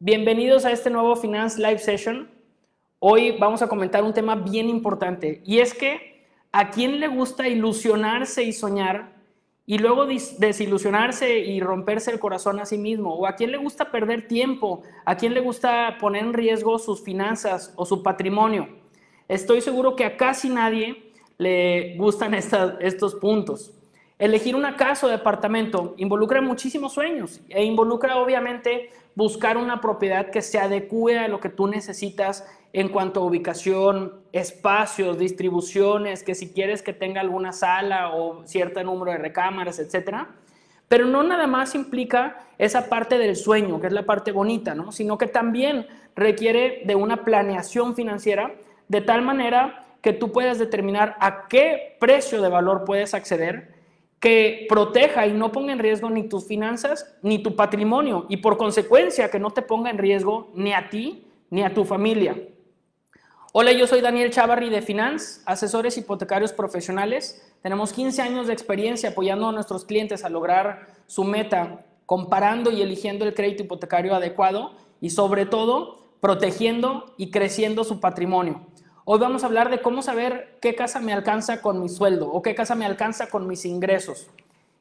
Bienvenidos a este nuevo Finance Live Session. Hoy vamos a comentar un tema bien importante y es que a quién le gusta ilusionarse y soñar y luego desilusionarse y romperse el corazón a sí mismo o a quién le gusta perder tiempo, a quién le gusta poner en riesgo sus finanzas o su patrimonio. Estoy seguro que a casi nadie le gustan estos puntos. Elegir una casa o departamento involucra muchísimos sueños e involucra obviamente buscar una propiedad que se adecue a lo que tú necesitas en cuanto a ubicación, espacios, distribuciones, que si quieres que tenga alguna sala o cierto número de recámaras, etcétera. Pero no nada más implica esa parte del sueño, que es la parte bonita, ¿no? Sino que también requiere de una planeación financiera de tal manera que tú puedas determinar a qué precio de valor puedes acceder que proteja y no ponga en riesgo ni tus finanzas ni tu patrimonio y por consecuencia que no te ponga en riesgo ni a ti ni a tu familia. Hola, yo soy Daniel Chavarri de Finance, asesores hipotecarios profesionales. Tenemos 15 años de experiencia apoyando a nuestros clientes a lograr su meta, comparando y eligiendo el crédito hipotecario adecuado y sobre todo protegiendo y creciendo su patrimonio. Hoy vamos a hablar de cómo saber qué casa me alcanza con mi sueldo o qué casa me alcanza con mis ingresos.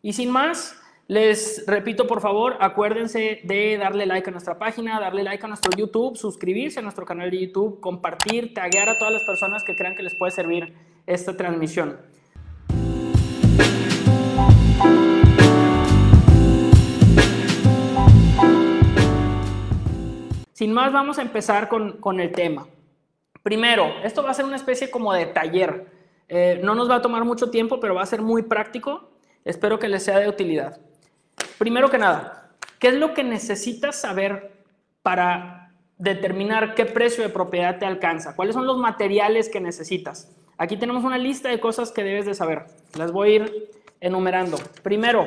Y sin más, les repito, por favor, acuérdense de darle like a nuestra página, darle like a nuestro YouTube, suscribirse a nuestro canal de YouTube, compartir, taguear a todas las personas que crean que les puede servir esta transmisión. Sin más, vamos a empezar con, con el tema. Primero, esto va a ser una especie como de taller. Eh, no nos va a tomar mucho tiempo, pero va a ser muy práctico. Espero que les sea de utilidad. Primero que nada, ¿qué es lo que necesitas saber para determinar qué precio de propiedad te alcanza? ¿Cuáles son los materiales que necesitas? Aquí tenemos una lista de cosas que debes de saber. Las voy a ir enumerando. Primero,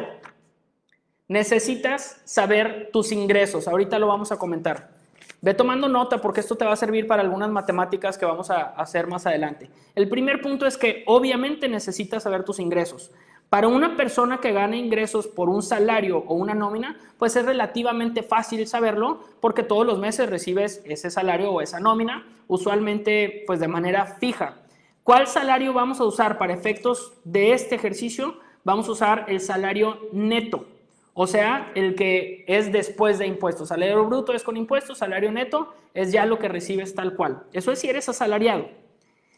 necesitas saber tus ingresos. Ahorita lo vamos a comentar. Ve tomando nota porque esto te va a servir para algunas matemáticas que vamos a hacer más adelante. El primer punto es que obviamente necesitas saber tus ingresos. Para una persona que gane ingresos por un salario o una nómina, pues es relativamente fácil saberlo porque todos los meses recibes ese salario o esa nómina, usualmente pues de manera fija. ¿Cuál salario vamos a usar para efectos de este ejercicio? Vamos a usar el salario neto. O sea, el que es después de impuestos. Salario bruto es con impuestos, salario neto es ya lo que recibes tal cual. Eso es si eres asalariado.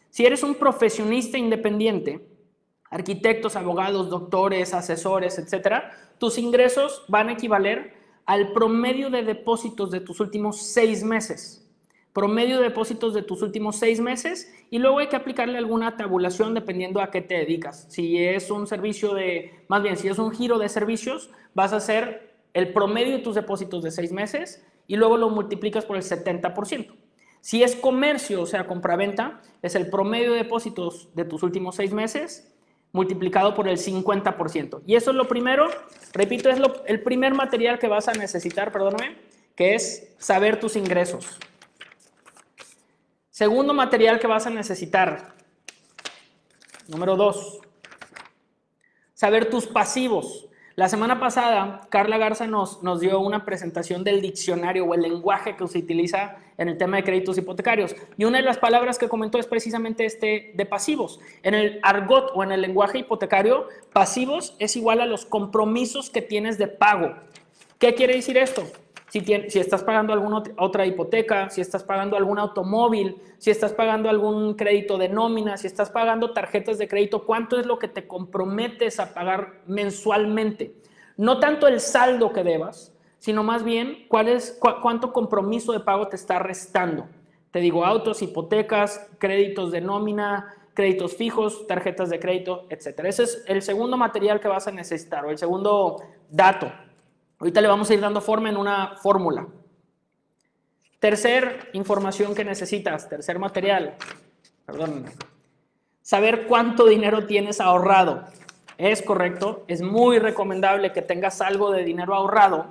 Si eres un profesionista independiente, arquitectos, abogados, doctores, asesores, etcétera, tus ingresos van a equivaler al promedio de depósitos de tus últimos seis meses promedio de depósitos de tus últimos seis meses y luego hay que aplicarle alguna tabulación dependiendo a qué te dedicas. Si es un servicio de, más bien, si es un giro de servicios, vas a hacer el promedio de tus depósitos de seis meses y luego lo multiplicas por el 70%. Si es comercio, o sea, compraventa, es el promedio de depósitos de tus últimos seis meses multiplicado por el 50%. Y eso es lo primero, repito, es el primer material que vas a necesitar, perdóname, que es saber tus ingresos. Segundo material que vas a necesitar. Número dos. Saber tus pasivos. La semana pasada, Carla Garza nos, nos dio una presentación del diccionario o el lenguaje que se utiliza en el tema de créditos hipotecarios. Y una de las palabras que comentó es precisamente este de pasivos. En el argot o en el lenguaje hipotecario, pasivos es igual a los compromisos que tienes de pago. ¿Qué quiere decir esto? Si, estás pagando alguna otra hipoteca, si estás pagando algún automóvil, si estás pagando algún crédito de nómina, si estás pagando tarjetas de crédito, ¿cuánto es lo que te comprometes a pagar mensualmente? No tanto el saldo que debas, sino más bien cuál es, cuánto compromiso de pago te está restando. Te digo, autos, hipotecas, créditos de nómina, créditos fijos, tarjetas de crédito, etc. Ese es el segundo material que vas a necesitar o el segundo dato Ahorita le vamos a ir dando forma en una fórmula. Tercer información que necesitas, tercer material, perdón, saber cuánto dinero tienes ahorrado. Es correcto, es muy recomendable que tengas algo de dinero ahorrado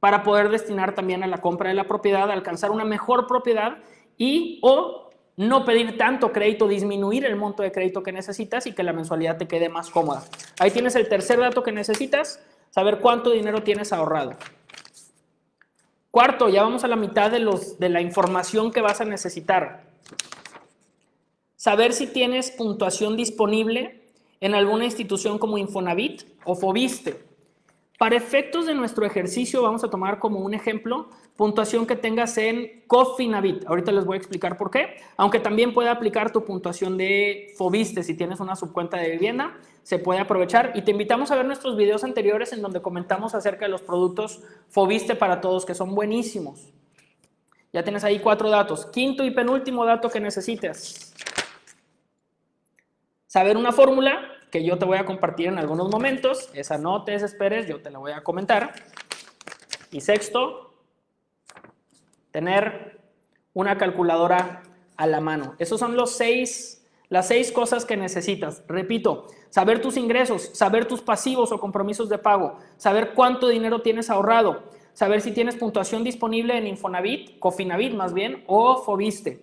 para poder destinar también a la compra de la propiedad, alcanzar una mejor propiedad y o no pedir tanto crédito, disminuir el monto de crédito que necesitas y que la mensualidad te quede más cómoda. Ahí tienes el tercer dato que necesitas, saber cuánto dinero tienes ahorrado. Cuarto, ya vamos a la mitad de, los, de la información que vas a necesitar. Saber si tienes puntuación disponible en alguna institución como Infonavit o Fobiste. Para efectos de nuestro ejercicio, vamos a tomar como un ejemplo puntuación que tengas en Cofinavit. Ahorita les voy a explicar por qué, aunque también puede aplicar tu puntuación de Fobiste si tienes una subcuenta de vivienda, se puede aprovechar. Y te invitamos a ver nuestros videos anteriores en donde comentamos acerca de los productos Fobiste para todos, que son buenísimos. Ya tienes ahí cuatro datos. Quinto y penúltimo dato que necesites. Saber una fórmula que yo te voy a compartir en algunos momentos. Esa no te desesperes, yo te la voy a comentar. Y sexto, tener una calculadora a la mano. Esos son los seis, las seis cosas que necesitas. Repito, saber tus ingresos, saber tus pasivos o compromisos de pago, saber cuánto dinero tienes ahorrado, saber si tienes puntuación disponible en Infonavit, Cofinavit más bien, o Fobiste.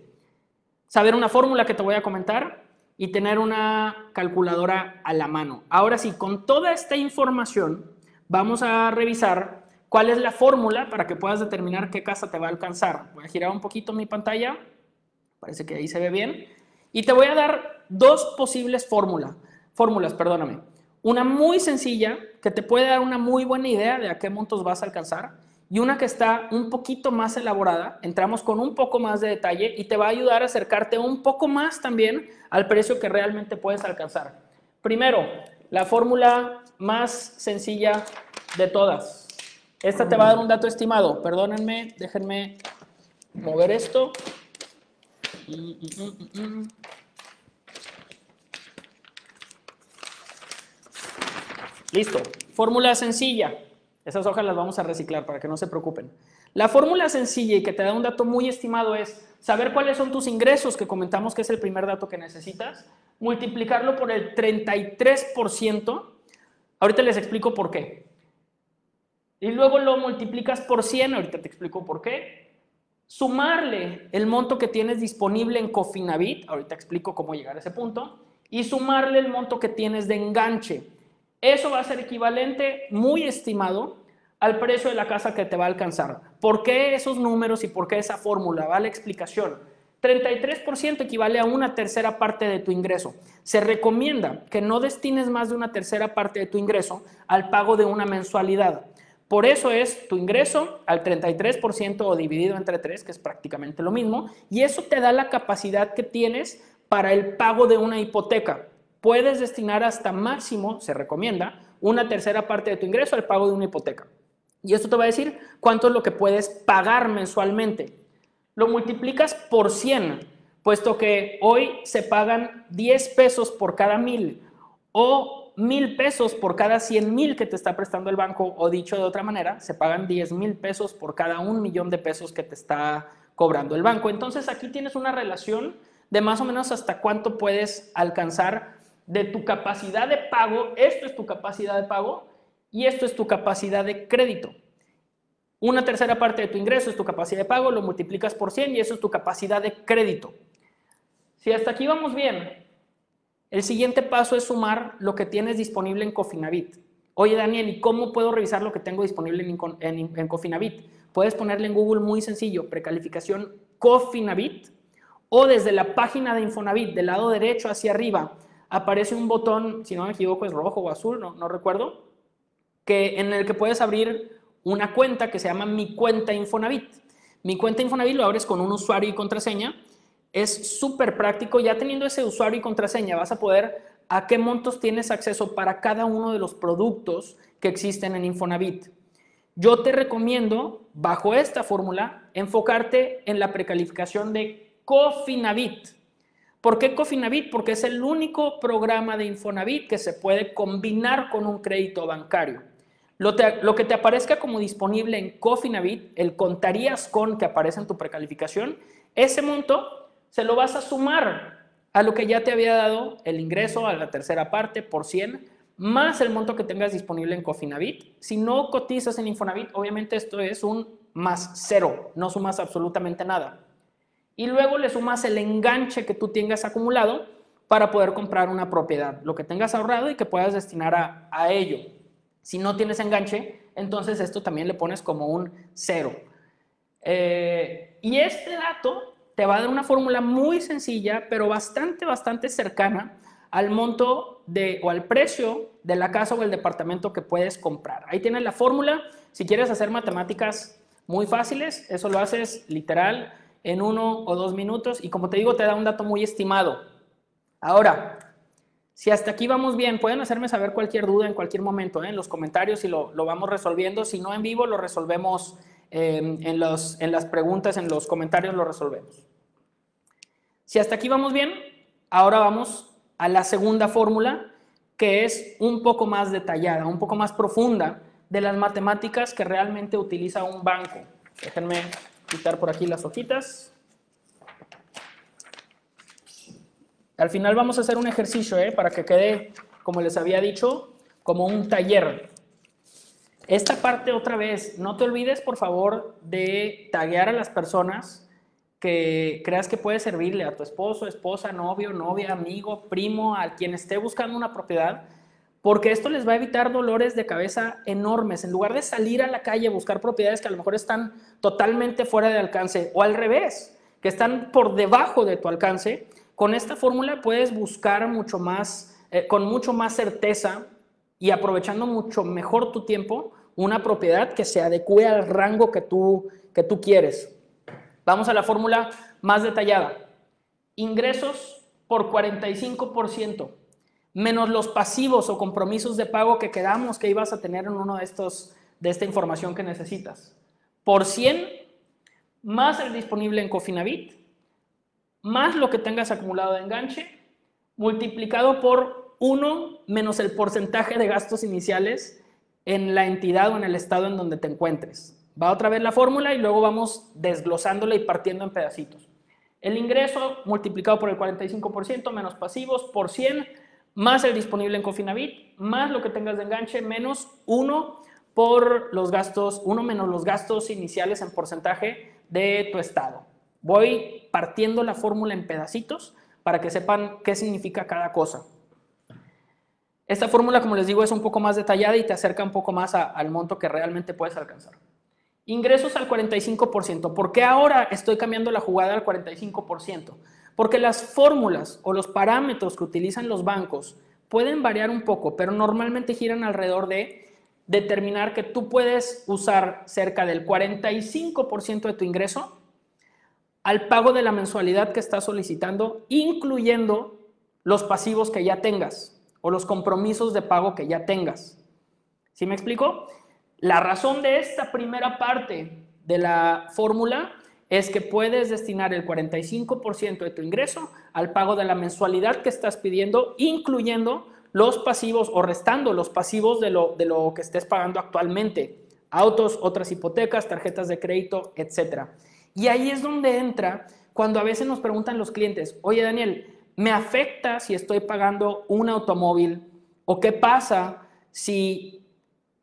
Saber una fórmula que te voy a comentar y tener una calculadora a la mano. Ahora sí, con toda esta información, vamos a revisar cuál es la fórmula para que puedas determinar qué casa te va a alcanzar. Voy a girar un poquito mi pantalla, parece que ahí se ve bien, y te voy a dar dos posibles fórmulas, fórmulas, perdóname. Una muy sencilla que te puede dar una muy buena idea de a qué montos vas a alcanzar y una que está un poquito más elaborada, entramos con un poco más de detalle y te va a ayudar a acercarte un poco más también al precio que realmente puedes alcanzar. Primero, la fórmula más sencilla de todas. Esta te va a dar un dato estimado. Perdónenme, déjenme mover esto. Listo. Fórmula sencilla. Esas hojas las vamos a reciclar para que no se preocupen. La fórmula sencilla y que te da un dato muy estimado es saber cuáles son tus ingresos, que comentamos que es el primer dato que necesitas, multiplicarlo por el 33%. Ahorita les explico por qué. Y luego lo multiplicas por 100, ahorita te explico por qué. Sumarle el monto que tienes disponible en Cofinavit, ahorita explico cómo llegar a ese punto, y sumarle el monto que tienes de enganche. Eso va a ser equivalente, muy estimado, al precio de la casa que te va a alcanzar. ¿Por qué esos números y por qué esa fórmula? Va la explicación. 33% equivale a una tercera parte de tu ingreso. Se recomienda que no destines más de una tercera parte de tu ingreso al pago de una mensualidad. Por eso es tu ingreso al 33% o dividido entre 3, que es prácticamente lo mismo, y eso te da la capacidad que tienes para el pago de una hipoteca puedes destinar hasta máximo, se recomienda, una tercera parte de tu ingreso al pago de una hipoteca. Y esto te va a decir cuánto es lo que puedes pagar mensualmente. Lo multiplicas por 100, puesto que hoy se pagan 10 pesos por cada mil o mil pesos por cada 100 mil que te está prestando el banco, o dicho de otra manera, se pagan 10 mil pesos por cada un millón de pesos que te está cobrando el banco. Entonces aquí tienes una relación de más o menos hasta cuánto puedes alcanzar de tu capacidad de pago, esto es tu capacidad de pago y esto es tu capacidad de crédito. Una tercera parte de tu ingreso es tu capacidad de pago, lo multiplicas por 100 y eso es tu capacidad de crédito. Si hasta aquí vamos bien, el siguiente paso es sumar lo que tienes disponible en Cofinavit. Oye Daniel, ¿y cómo puedo revisar lo que tengo disponible en, Cofinavit? Puedes ponerle en Google muy sencillo, precalificación Cofinavit o desde la página de Infonavit, del lado derecho hacia arriba, aparece un botón, si no me equivoco es rojo o azul, no, no recuerdo, que, en el que puedes abrir una cuenta que se llama Mi Cuenta Infonavit. Mi Cuenta Infonavit lo abres con un usuario y contraseña. Es súper práctico. Ya teniendo ese usuario y contraseña vas a poder a qué montos tienes acceso para cada uno de los productos que existen en Infonavit. Yo te recomiendo, bajo esta fórmula, enfocarte en la precalificación de Cofinavit. ¿Por qué Cofinavit? Porque es el único programa de Infonavit que se puede combinar con un crédito bancario. Lo, que te aparezca como disponible en Cofinavit, el contarías con que aparece en tu precalificación, ese monto se lo vas a sumar a lo que ya te había dado el ingreso a la tercera parte por 100, más el monto que tengas disponible en Cofinavit. Si no cotizas en Infonavit, obviamente esto es un más cero, no sumas absolutamente nada y luego le sumas el enganche que tú tengas acumulado para poder comprar una propiedad, lo que tengas ahorrado y que puedas destinar a, ello. Si no tienes enganche, entonces esto también le pones como un cero. Eh, y este dato te va a dar una fórmula muy sencilla, pero bastante, bastante cercana al monto de, o al precio de la casa o el departamento que puedes comprar. Ahí tienes la fórmula. Si quieres hacer matemáticas muy fáciles, eso lo haces literal en uno o dos minutos y como te digo, te da un dato muy estimado. Ahora, si hasta aquí vamos bien, pueden hacerme saber cualquier duda en cualquier momento ¿eh? en los comentarios y lo, vamos resolviendo. Si no en vivo, lo resolvemos em, en, los, en las preguntas, en los comentarios lo resolvemos. Si hasta aquí vamos bien, ahora vamos a la segunda fórmula, que es un poco más detallada, un poco más profunda de las matemáticas que realmente utiliza un banco. Déjenme quitar por aquí las hojitas. Al final vamos a hacer un ejercicio ¿eh? para que quede, como les había dicho, como un taller. Esta parte otra vez, no te olvides por favor de taguear a las personas que creas que puede servirle a tu esposo, esposa, novio, novia, amigo, primo, a quien esté buscando una propiedad, porque esto les va a evitar dolores de cabeza enormes. En lugar de salir a la calle a buscar propiedades que a lo mejor están totalmente fuera de alcance, o al revés, que están por debajo de tu alcance, con esta fórmula puedes buscar mucho más, eh, con mucho más certeza y aprovechando mucho mejor tu tiempo, una propiedad que se adecue al rango que tú, que tú quieres. Vamos a la fórmula más detallada. Ingresos por 45% menos los pasivos o compromisos de pago que quedamos que ibas a tener en uno de estos de esta información que necesitas. Por 100 más el disponible en Cofinavit más lo que tengas acumulado de enganche multiplicado por 1 menos el porcentaje de gastos iniciales en la entidad o en el estado en donde te encuentres. Va otra vez la fórmula y luego vamos desglosándola y partiendo en pedacitos. El ingreso multiplicado por el 45% menos pasivos por 100 más el disponible en Cofinavit más lo que tengas de enganche menos 1 por los gastos, 1 menos los gastos iniciales en porcentaje de tu estado. Voy partiendo la fórmula en pedacitos para que sepan qué significa cada cosa. Esta fórmula, como les digo, es un poco más detallada y te acerca un poco más al monto que realmente puedes alcanzar. Ingresos al 45%. ¿Por qué ahora estoy cambiando la jugada al 45%? Porque las fórmulas o los parámetros que utilizan los bancos pueden variar un poco, pero normalmente giran alrededor de determinar que tú puedes usar cerca del 45% de tu ingreso al pago de la mensualidad que estás solicitando, incluyendo los pasivos que ya tengas o los compromisos de pago que ya tengas. ¿Sí me explico? La razón de esta primera parte de la fórmula es que puedes destinar el 45% de tu ingreso al pago de la mensualidad que estás pidiendo, incluyendo los pasivos o restando los pasivos de lo, de lo que estés pagando actualmente. Autos, otras hipotecas, tarjetas de crédito, etc. Y ahí es donde entra cuando a veces nos preguntan los clientes, oye Daniel, ¿me afecta si estoy pagando un automóvil? ¿O qué pasa si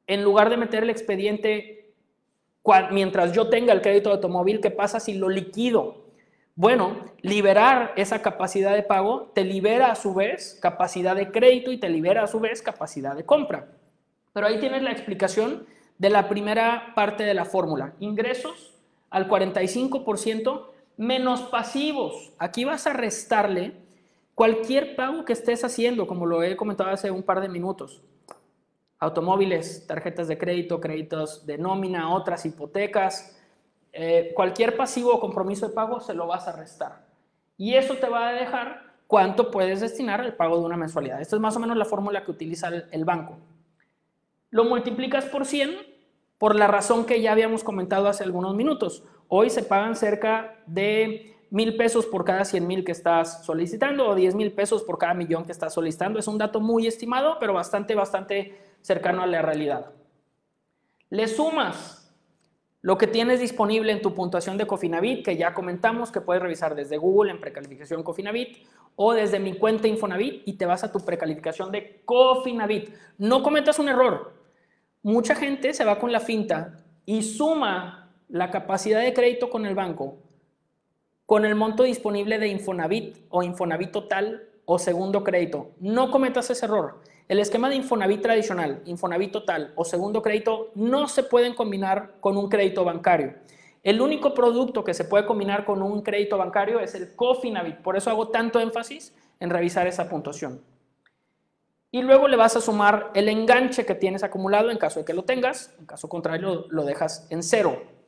en lugar de meter el expediente mientras yo tenga el crédito de automóvil, ¿qué pasa si lo liquido? Bueno, liberar esa capacidad de pago te libera a su vez capacidad de crédito y te libera a su vez capacidad de compra. Pero ahí tienes la explicación de la primera parte de la fórmula. Ingresos al 45% menos pasivos. Aquí vas a restarle cualquier pago que estés haciendo, como lo he comentado hace un par de minutos automóviles, tarjetas de crédito, créditos de nómina, otras hipotecas, eh, cualquier pasivo o compromiso de pago se lo vas a restar. Y eso te va a dejar cuánto puedes destinar al pago de una mensualidad. Esta es más o menos la fórmula que utiliza el, el banco. Lo multiplicas por 100 por la razón que ya habíamos comentado hace algunos minutos. Hoy se pagan cerca de mil pesos por cada 100 mil que estás solicitando o 10 mil pesos por cada millón que estás solicitando. Es un dato muy estimado, pero bastante, bastante cercano a la realidad. Le sumas lo que tienes disponible en tu puntuación de Cofinavit, que ya comentamos que puedes revisar desde Google en precalificación Cofinavit o desde mi cuenta Infonavit y te vas a tu precalificación de Cofinavit. No cometas un error. Mucha gente se va con la finta y suma la capacidad de crédito con el banco con el monto disponible de Infonavit o Infonavit total o segundo crédito. No cometas ese error. El esquema de Infonavit tradicional, Infonavit total o segundo crédito no se pueden combinar con un crédito bancario. El único producto que se puede combinar con un crédito bancario es el Cofinavit. Por eso hago tanto énfasis en revisar esa puntuación. Y luego le vas a sumar el enganche que tienes acumulado en caso de que lo tengas. En caso contrario, lo dejas en cero.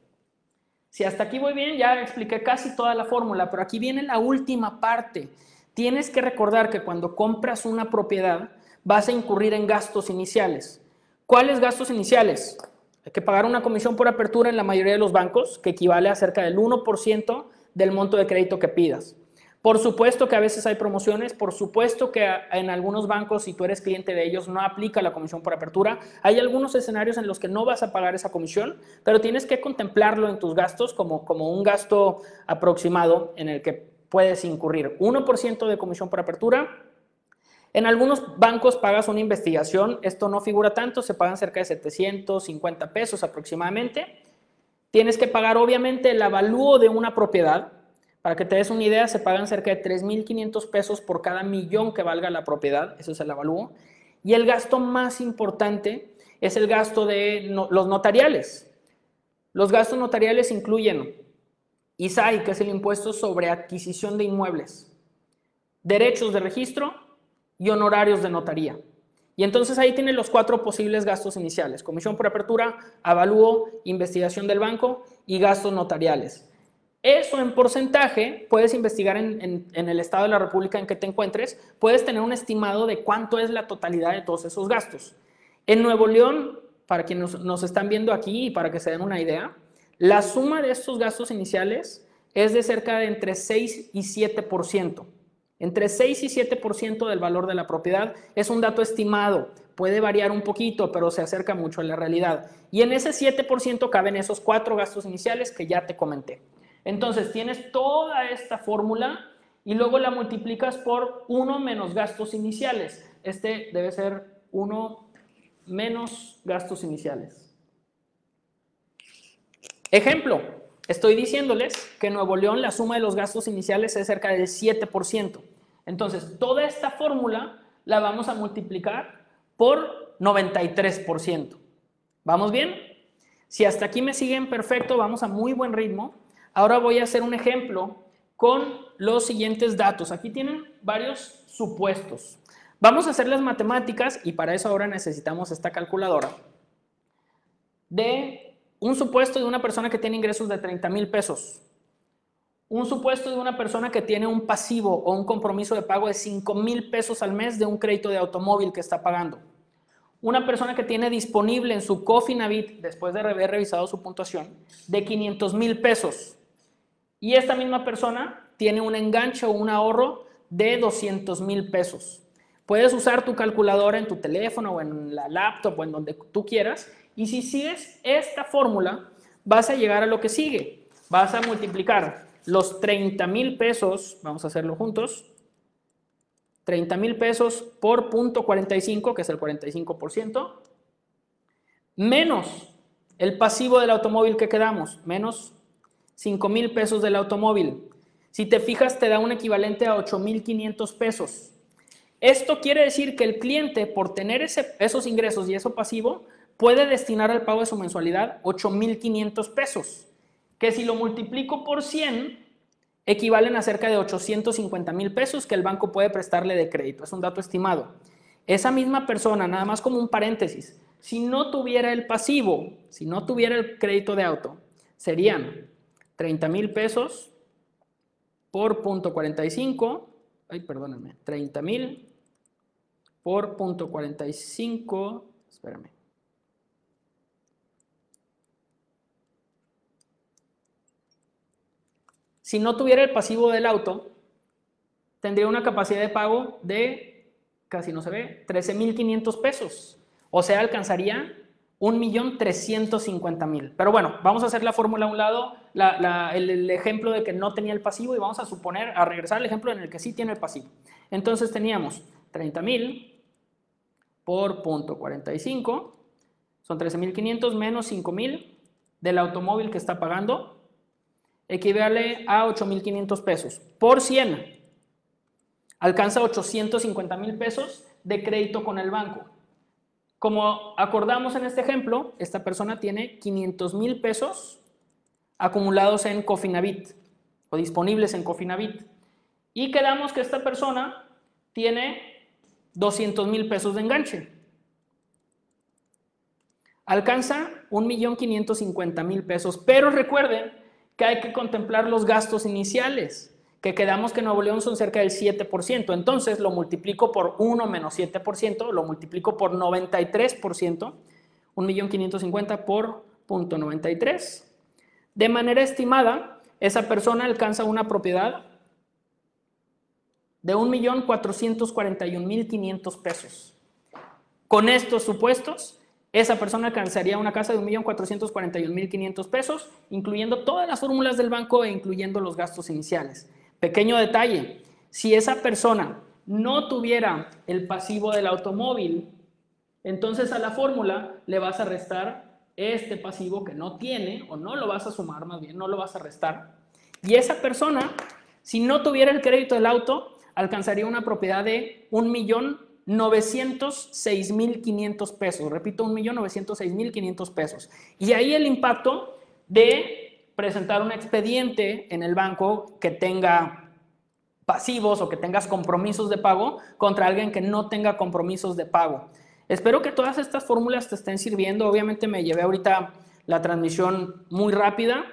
Si hasta aquí voy bien, ya expliqué casi toda la fórmula, pero aquí viene la última parte. Tienes que recordar que cuando compras una propiedad vas a incurrir en gastos iniciales. ¿Cuáles gastos iniciales? Hay que pagar una comisión por apertura en la mayoría de los bancos, que equivale a cerca del 1% del monto de crédito que pidas. Por supuesto que a veces hay promociones, por supuesto que en algunos bancos, si tú eres cliente de ellos, no aplica la comisión por apertura. Hay algunos escenarios en los que no vas a pagar esa comisión, pero tienes que contemplarlo en tus gastos como, como un gasto aproximado en el que puedes incurrir. 1% de comisión por apertura. En algunos bancos pagas una investigación, esto no figura tanto, se pagan cerca de 750 pesos aproximadamente. Tienes que pagar obviamente el avalúo de una propiedad, para que te des una idea, se pagan cerca de 3.500 pesos por cada millón que valga la propiedad, eso es el avalúo. Y el gasto más importante es el gasto de los notariales. Los gastos notariales incluyen ISAI, que es el impuesto sobre adquisición de inmuebles, derechos de registro y honorarios de notaría. Y entonces ahí tienen los cuatro posibles gastos iniciales, comisión por apertura, avalúo, investigación del banco y gastos notariales. Eso en porcentaje, puedes investigar en, el estado de la República en que te encuentres, puedes tener un estimado de cuánto es la totalidad de todos esos gastos. En Nuevo León, para quienes nos, están viendo aquí y para que se den una idea, la suma de estos gastos iniciales es de cerca de entre 6 y 7%. Entre 6 y 7% del valor de la propiedad es un dato estimado. Puede variar un poquito, pero se acerca mucho a la realidad. Y en ese 7% caben esos cuatro gastos iniciales que ya te comenté. Entonces tienes toda esta fórmula y luego la multiplicas por 1 menos gastos iniciales. Este debe ser 1 menos gastos iniciales. Ejemplo, estoy diciéndoles que en Nuevo León la suma de los gastos iniciales es cerca del 7%. Entonces, toda esta fórmula la vamos a multiplicar por 93%. ¿Vamos bien? Si hasta aquí me siguen perfecto, vamos a muy buen ritmo. Ahora voy a hacer un ejemplo con los siguientes datos. Aquí tienen varios supuestos. Vamos a hacer las matemáticas y para eso ahora necesitamos esta calculadora de un supuesto de una persona que tiene ingresos de 30 mil pesos. Un supuesto de una persona que tiene un pasivo o un compromiso de pago de 5 mil pesos al mes de un crédito de automóvil que está pagando. Una persona que tiene disponible en su Cofinavit, después de haber revisado su puntuación, de 500 mil pesos. Y esta misma persona tiene un enganche o un ahorro de 200 mil pesos. Puedes usar tu calculadora en tu teléfono o en la laptop o en donde tú quieras. Y si sigues esta fórmula, vas a llegar a lo que sigue. Vas a multiplicar los 30 mil pesos, vamos a hacerlo juntos, 30 mil pesos por punto 45, que es el 45%, menos el pasivo del automóvil que quedamos, menos 5 mil pesos del automóvil. Si te fijas, te da un equivalente a 8 mil 500 pesos. Esto quiere decir que el cliente, por tener esos ingresos y eso pasivo, puede destinar al pago de su mensualidad 8 mil 500 pesos, que si lo multiplico por 100, equivalen a cerca de 850 mil pesos que el banco puede prestarle de crédito. Es un dato estimado. Esa misma persona, nada más como un paréntesis, si no tuviera el pasivo, si no tuviera el crédito de auto, serían 30 mil pesos por punto 45, ay, perdónenme, 30 mil por punto 45, espérame. Si no tuviera el pasivo del auto, tendría una capacidad de pago de, casi no se ve, 13.500 pesos. O sea, alcanzaría 1.350.000. Pero bueno, vamos a hacer la fórmula a un lado, el, ejemplo de que no tenía el pasivo y vamos a suponer, a regresar al ejemplo en el que sí tiene el pasivo. Entonces teníamos 30.000 por punto 45, son 13.500 menos 5.000 del automóvil que está pagando, equivale a 8.500 pesos por 100. Alcanza 850.000 pesos de crédito con el banco. Como acordamos en este ejemplo, esta persona tiene 500 mil pesos acumulados en Cofinavit o disponibles en Cofinavit. Y quedamos que esta persona tiene 200 mil pesos de enganche. Alcanza 1.550.000 pesos, pero recuerden que hay que contemplar los gastos iniciales, que quedamos que Nuevo León son cerca del 7%. Entonces lo multiplico por 1 menos 7%, lo multiplico por 93%, 1.550.000 por punto 93. De manera estimada, esa persona alcanza una propiedad de 1.441.500 pesos. Con estos supuestos, esa persona alcanzaría una casa de 1.441.500 pesos, incluyendo todas las fórmulas del banco e incluyendo los gastos iniciales. Pequeño detalle, si esa persona no tuviera el pasivo del automóvil, entonces a la fórmula le vas a restar este pasivo que no tiene, o no lo vas a sumar, más bien, no lo vas a restar. Y esa persona, si no tuviera el crédito del auto, alcanzaría una propiedad de 1.906.500 pesos. Repito, 1.906.500 pesos. Y ahí el impacto de presentar un expediente en el banco que tenga pasivos o que tengas compromisos de pago contra alguien que no tenga compromisos de pago. Espero que todas estas fórmulas te estén sirviendo. Obviamente me llevé ahorita la transmisión muy rápida.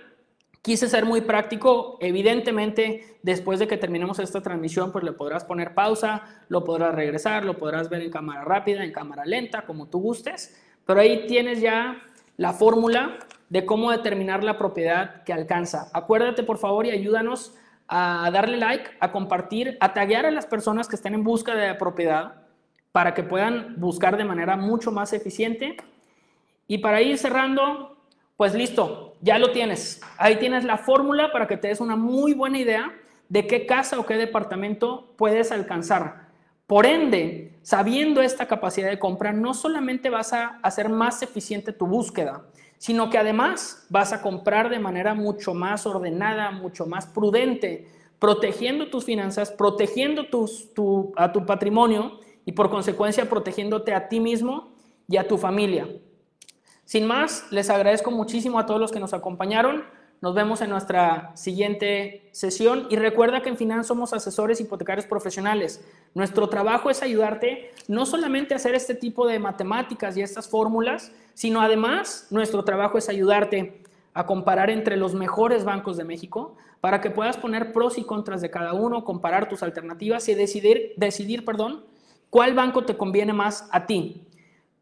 Quise ser muy práctico. Evidentemente, después de que terminemos esta transmisión, pues le podrás poner pausa, lo podrás regresar, lo podrás ver en cámara rápida, en cámara lenta, como tú gustes. Pero ahí tienes ya la fórmula de cómo determinar la propiedad que alcanza. Acuérdate, por favor, y ayúdanos a darle like, a compartir, a taguear a las personas que estén en busca de propiedad para que puedan buscar de manera mucho más eficiente. Y para ir cerrando, pues listo, ya lo tienes. Ahí tienes la fórmula para que te des una muy buena idea de qué casa o qué departamento puedes alcanzar. Por ende, sabiendo esta capacidad de compra, no solamente vas a hacer más eficiente tu búsqueda, sino que además vas a comprar de manera mucho más ordenada, mucho más prudente, protegiendo tus finanzas, protegiendo a tu patrimonio y por consecuencia protegiéndote a ti mismo y a tu familia. Sin más, les agradezco muchísimo a todos los que nos acompañaron. Nos vemos en nuestra siguiente sesión y recuerda que en Finance somos asesores hipotecarios profesionales. Nuestro trabajo es ayudarte no solamente a hacer este tipo de matemáticas y estas fórmulas, sino además nuestro trabajo es ayudarte a comparar entre los mejores bancos de México para que puedas poner pros y contras de cada uno, comparar tus alternativas y decidir, decidir perdón, ¿Cuál banco te conviene más a ti?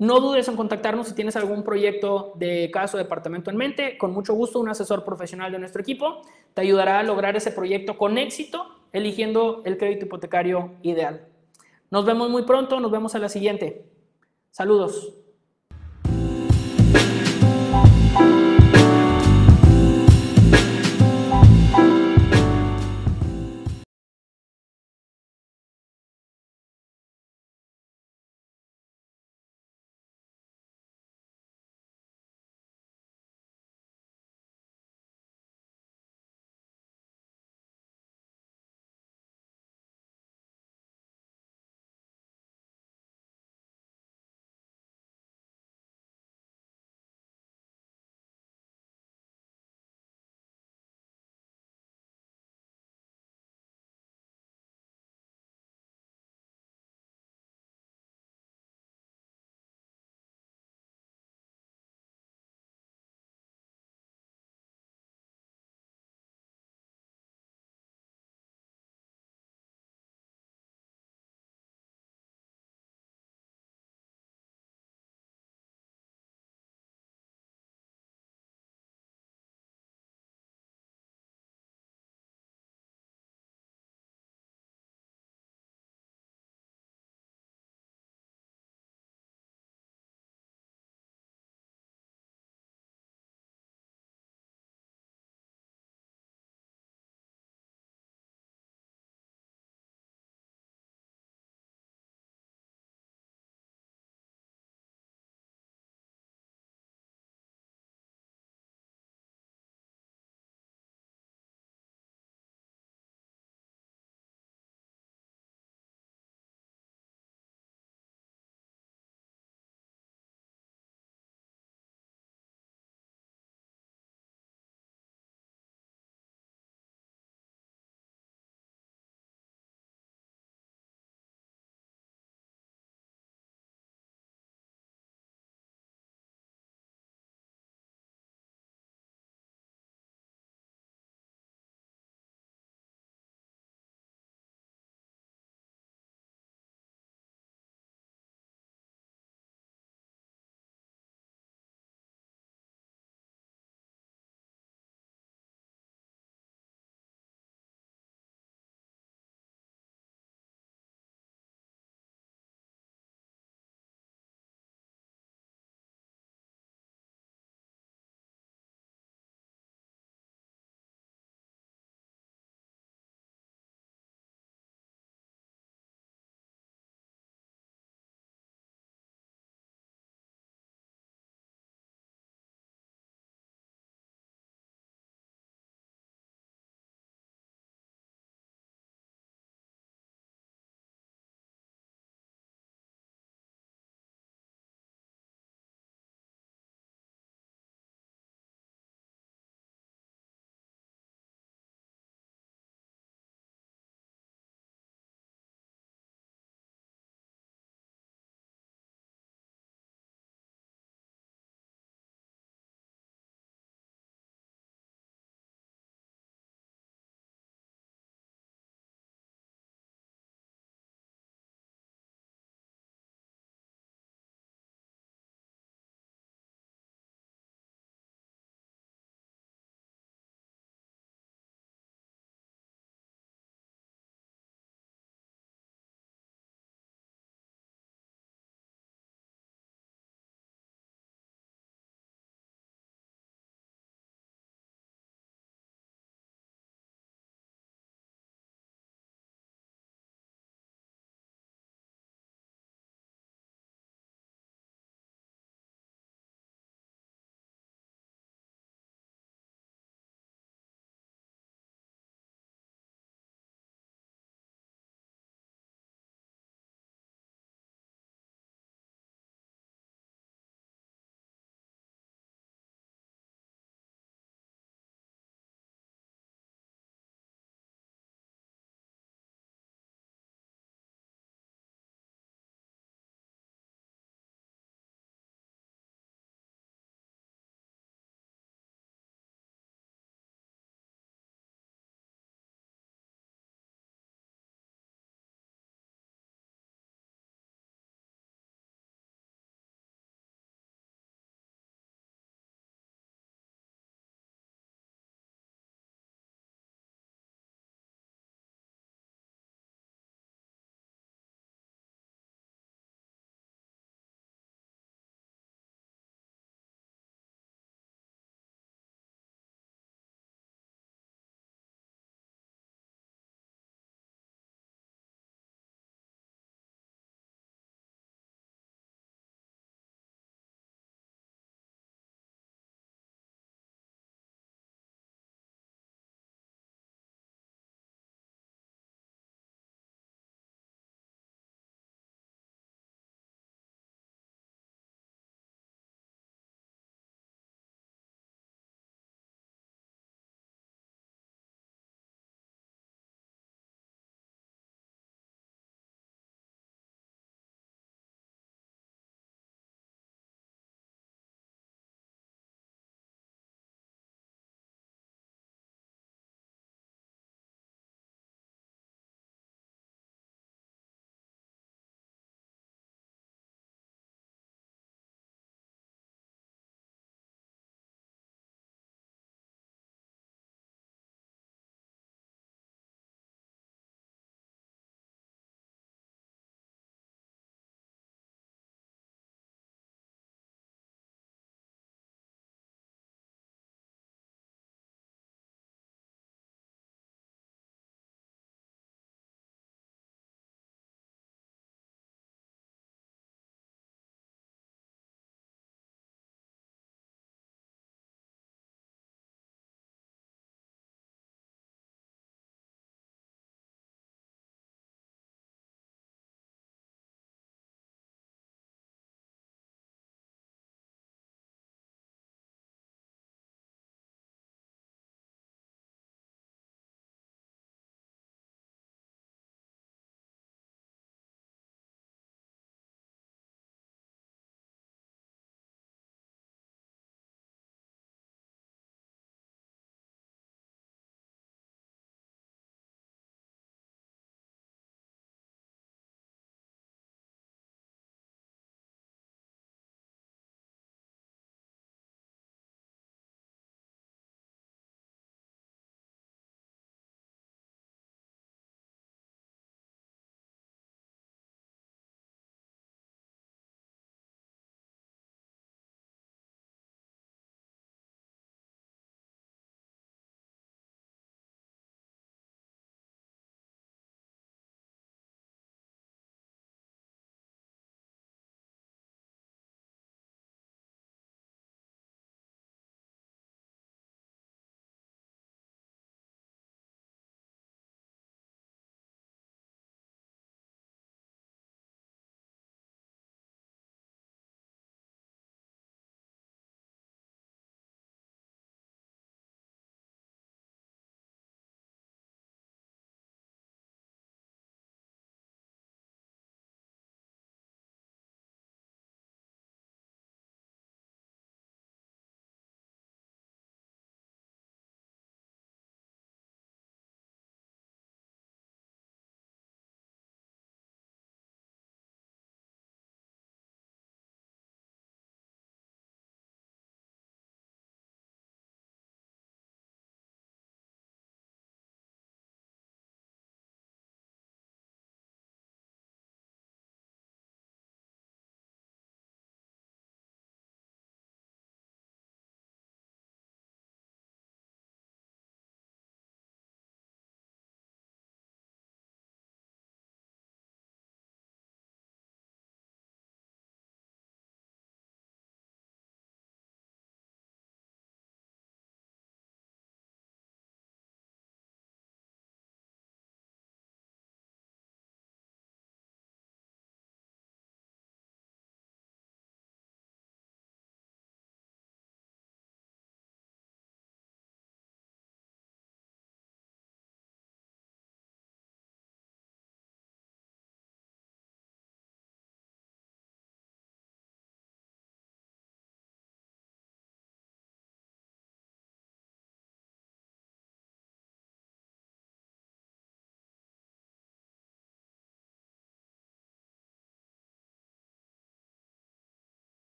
No dudes en contactarnos si tienes algún proyecto de caso o departamento en mente. Con mucho gusto, un asesor profesional de nuestro equipo te ayudará a lograr ese proyecto con éxito, eligiendo el crédito hipotecario ideal. Nos vemos muy pronto, nos vemos a la siguiente. Saludos.